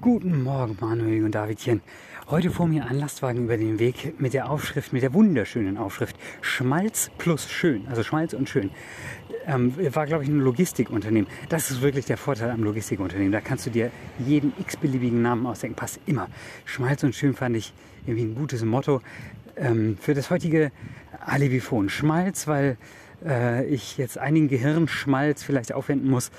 Guten Morgen, Manuel und Davidchen. Heute vor mir ein Lastwagen über den Weg mit der Aufschrift, mit der wunderschönen Aufschrift Schmalz plus schön, also Schmalz und schön. Ähm, war, glaube ich, ein Logistikunternehmen. Das ist wirklich der Vorteil am Logistikunternehmen. Da kannst du dir jeden x-beliebigen Namen ausdenken. Passt immer. Schmalz und schön fand ich irgendwie ein gutes Motto ähm, für das heutige Alibifon. Schmalz, weil äh, ich jetzt einigen Gehirnschmalz vielleicht aufwenden muss.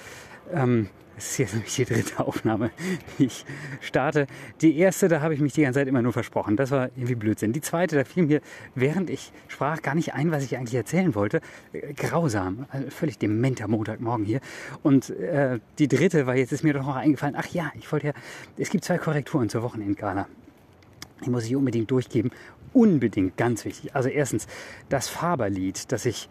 Ähm, das ist jetzt nämlich die dritte Aufnahme, die ich starte. Die erste, da habe ich mich die ganze Zeit immer nur versprochen. Das war irgendwie Blödsinn. Die zweite, da fiel mir, während ich sprach, gar nicht ein, was ich eigentlich erzählen wollte. Äh, Grausam. Also völlig dementer Montagmorgen hier. Und äh, die dritte war, jetzt ist mir doch noch eingefallen, ach ja, ich wollte ja, es gibt zwei Korrekturen zur Wochenendgala. Die muss ich unbedingt durchgeben. Unbedingt, ganz wichtig. Also erstens, das Faberlied, das ich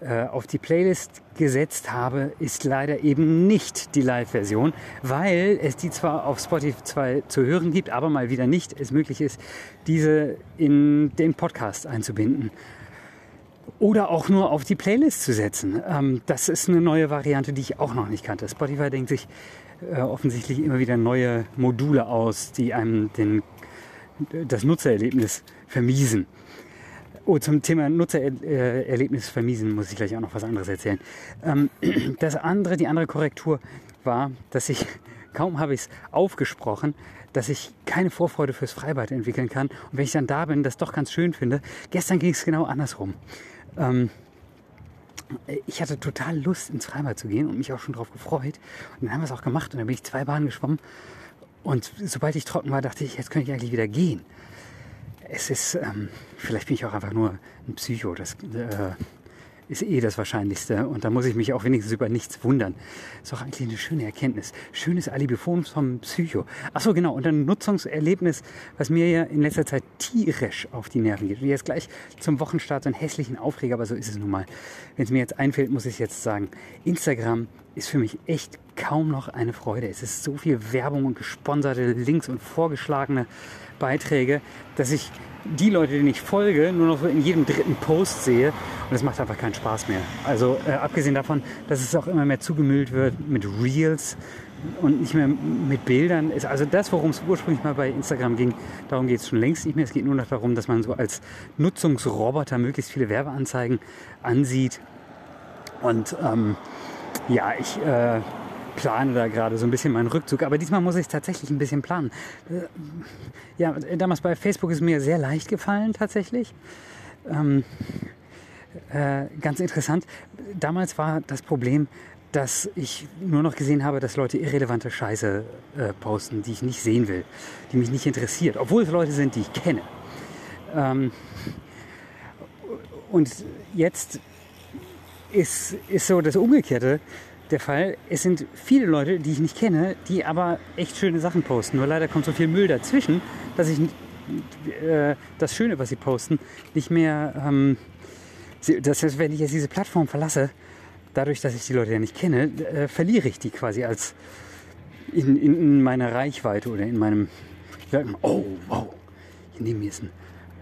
äh, auf die Playlist gesetzt habe, ist leider eben nicht die Live-Version, weil es die zwar auf Spotify zu hören gibt, aber mal wieder nicht es möglich ist, diese in den Podcast einzubinden. Oder auch nur auf die Playlist zu setzen. Ähm, das ist eine neue Variante, die ich auch noch nicht kannte. Spotify denkt sich äh, offensichtlich immer wieder neue Module aus, die einem den das Nutzererlebnis vermiesen. Oh, zum Thema Nutzererlebnis vermiesen muss ich gleich auch noch was anderes erzählen. Ähm, das andere, die andere Korrektur war, dass ich, kaum habe ich es aufgesprochen, dass ich keine Vorfreude fürs Freibad entwickeln kann. Und wenn ich dann da bin, das doch ganz schön finde. Gestern ging es genau andersrum. Ähm, ich hatte total Lust, ins Freibad zu gehen und mich auch schon darauf gefreut. Und dann haben wir es auch gemacht und dann bin ich zwei Bahnen geschwommen und sobald ich trocken war, dachte ich, jetzt könnte ich eigentlich wieder gehen. Es ist, ähm, vielleicht bin ich auch einfach nur ein Psycho. Das äh, ist eh das Wahrscheinlichste. Und da muss ich mich auch wenigstens über nichts wundern. Ist auch eigentlich eine schöne Erkenntnis. Schönes Alibiphon vom Psycho. Ach so, genau. Und ein Nutzungserlebnis, was mir ja in letzter Zeit tierisch auf die Nerven geht. Und jetzt gleich zum Wochenstart so einen hässlichen Aufreger, aber so ist es nun mal. Wenn es mir jetzt einfällt, muss ich jetzt sagen. Instagram ist für mich echt kaum noch eine Freude. Es ist so viel Werbung und gesponserte Links und vorgeschlagene Beiträge, dass ich die Leute, denen ich folge, nur noch in jedem dritten Post sehe. Und es macht einfach keinen Spaß mehr. Also äh, abgesehen davon, dass es auch immer mehr zugemüllt wird mit Reels und nicht mehr mit Bildern. Ist also das, worum es ursprünglich mal bei Instagram ging, darum geht es schon längst nicht mehr. Es geht nur noch darum, dass man so als Nutzungsroboter möglichst viele Werbeanzeigen ansieht. Und ähm, ja, ich äh, plane da gerade so ein bisschen meinen Rückzug, aber diesmal muss ich tatsächlich ein bisschen planen. Äh, ja, damals bei Facebook ist mir sehr leicht gefallen tatsächlich. Ähm, äh, ganz interessant. Damals war das Problem, dass ich nur noch gesehen habe, dass Leute irrelevante Scheiße äh, posten, die ich nicht sehen will, die mich nicht interessiert, obwohl es Leute sind, die ich kenne. Ähm, und jetzt ist, ist so das Umgekehrte der Fall. Es sind viele Leute, die ich nicht kenne, die aber echt schöne Sachen posten. Nur leider kommt so viel Müll dazwischen, dass ich äh, das Schöne, was sie posten, nicht mehr. Ähm, das heißt, wenn ich jetzt diese Plattform verlasse, dadurch, dass ich die Leute ja nicht kenne, äh, verliere ich die quasi als in, in, in meiner Reichweite oder in meinem. Oh, wow, hier neben mir ist ein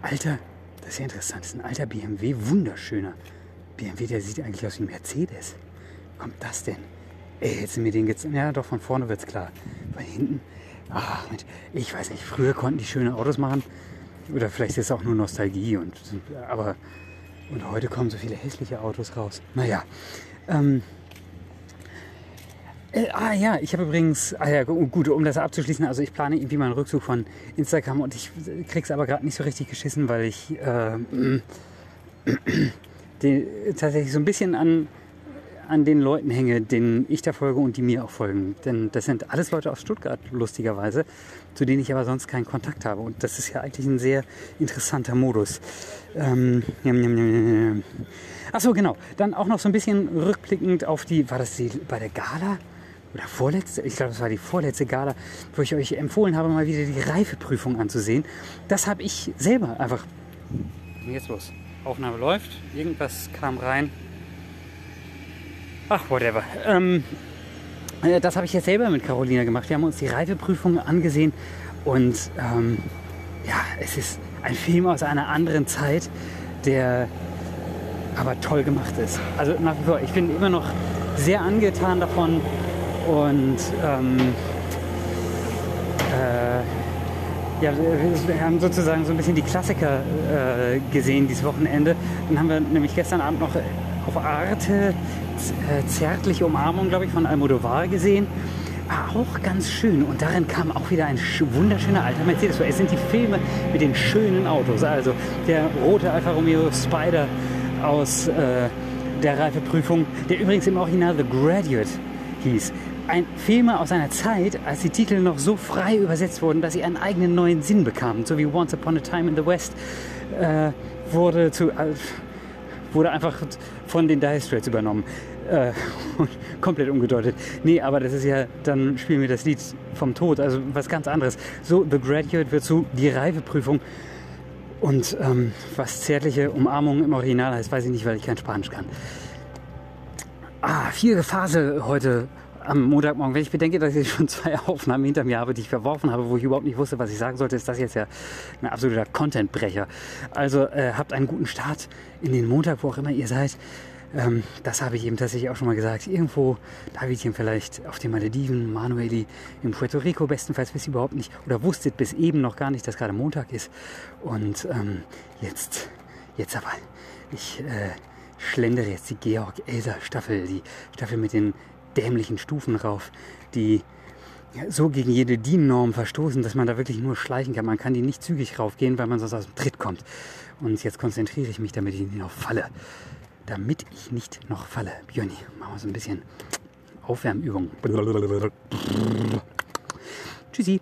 alter, das ist ja interessant, das ist ein alter BMW, wunderschöner. BMW, der sieht eigentlich aus wie ein Mercedes. Wie kommt das denn? Ey, jetzt sind mir den jetzt. Ja, doch, von vorne wird's klar. Von hinten. Ach, ich weiß nicht, früher konnten die schöne Autos machen. Oder vielleicht ist es auch nur Nostalgie. Und, aber, und heute kommen so viele hässliche Autos raus. Naja. Ähm, äh, ah ja, ich habe übrigens, ah ja, gut, um das abzuschließen, also ich plane irgendwie meinen Rückzug von Instagram und ich krieg's aber gerade nicht so richtig geschissen, weil ich äh, die, tatsächlich so ein bisschen an, an den Leuten hänge, denen ich da folge und die mir auch folgen. Denn das sind alles Leute aus Stuttgart, lustigerweise, zu denen ich aber sonst keinen Kontakt habe. Und das ist ja eigentlich ein sehr interessanter Modus. Ähm, Achso, genau. Dann auch noch so ein bisschen rückblickend auf die, war das die bei der Gala? Oder vorletzte, ich glaube, das war die vorletzte Gala, wo ich euch empfohlen habe, mal wieder die Reifeprüfung anzusehen. Das habe ich selber einfach. Jetzt los. Aufnahme läuft. Irgendwas kam rein. Ach, whatever. Ähm, äh, das habe ich jetzt selber mit Carolina gemacht. Wir haben uns die Reifeprüfung angesehen und ähm, ja, es ist ein Film aus einer anderen Zeit, der aber toll gemacht ist. Also nach wie vor, ich bin immer noch sehr angetan davon und ähm, äh, ja, wir haben sozusagen so ein bisschen die Klassiker äh, gesehen dieses Wochenende. Dann haben wir nämlich gestern Abend noch auf Arte äh, Zärtliche Umarmung, glaube ich, von Almodovar gesehen. War auch ganz schön. Und darin kam auch wieder ein wunderschöner alter Mercedes. Es sind die Filme mit den schönen Autos. Also der rote Alfa Romeo Spider aus äh, der Reifeprüfung, der übrigens im Original The Graduate hieß. Ein Filme aus einer Zeit, als die Titel noch so frei übersetzt wurden, dass sie einen eigenen neuen Sinn bekamen. So wie Once Upon a Time in the West äh, wurde, zu, äh, wurde einfach von den Dire Straits übernommen. Äh, komplett umgedeutet. Nee, aber das ist ja, dann spielen wir das Lied vom Tod, also was ganz anderes. So, The Graduate wird zu die Reifeprüfung. Und ähm, was zärtliche Umarmung im Original heißt, weiß ich nicht, weil ich kein Spanisch kann. Ah, vierte Phase heute am Montagmorgen. Wenn ich bedenke, dass ich schon zwei Aufnahmen hinter mir habe, die ich verworfen habe, wo ich überhaupt nicht wusste, was ich sagen sollte, ist das jetzt ja ein absoluter Contentbrecher. Also äh, habt einen guten Start in den Montag, wo auch immer ihr seid. Ähm, das habe ich eben tatsächlich auch schon mal gesagt. Irgendwo, Davidchen vielleicht auf den Malediven, Manueli in Puerto Rico, bestenfalls wisst ihr überhaupt nicht oder wusstet bis eben noch gar nicht, dass gerade Montag ist. Und ähm, jetzt, jetzt aber, ich äh, schlendere jetzt die Georg-Elser-Staffel, die Staffel mit den dämlichen Stufen rauf, die so gegen jede DIN-Norm verstoßen, dass man da wirklich nur schleichen kann. Man kann die nicht zügig raufgehen, weil man sonst aus dem Tritt kommt. Und jetzt konzentriere ich mich, damit ich nicht noch falle damit ich nicht noch falle. Björni, machen wir so ein bisschen Aufwärmübung. Tschüssi.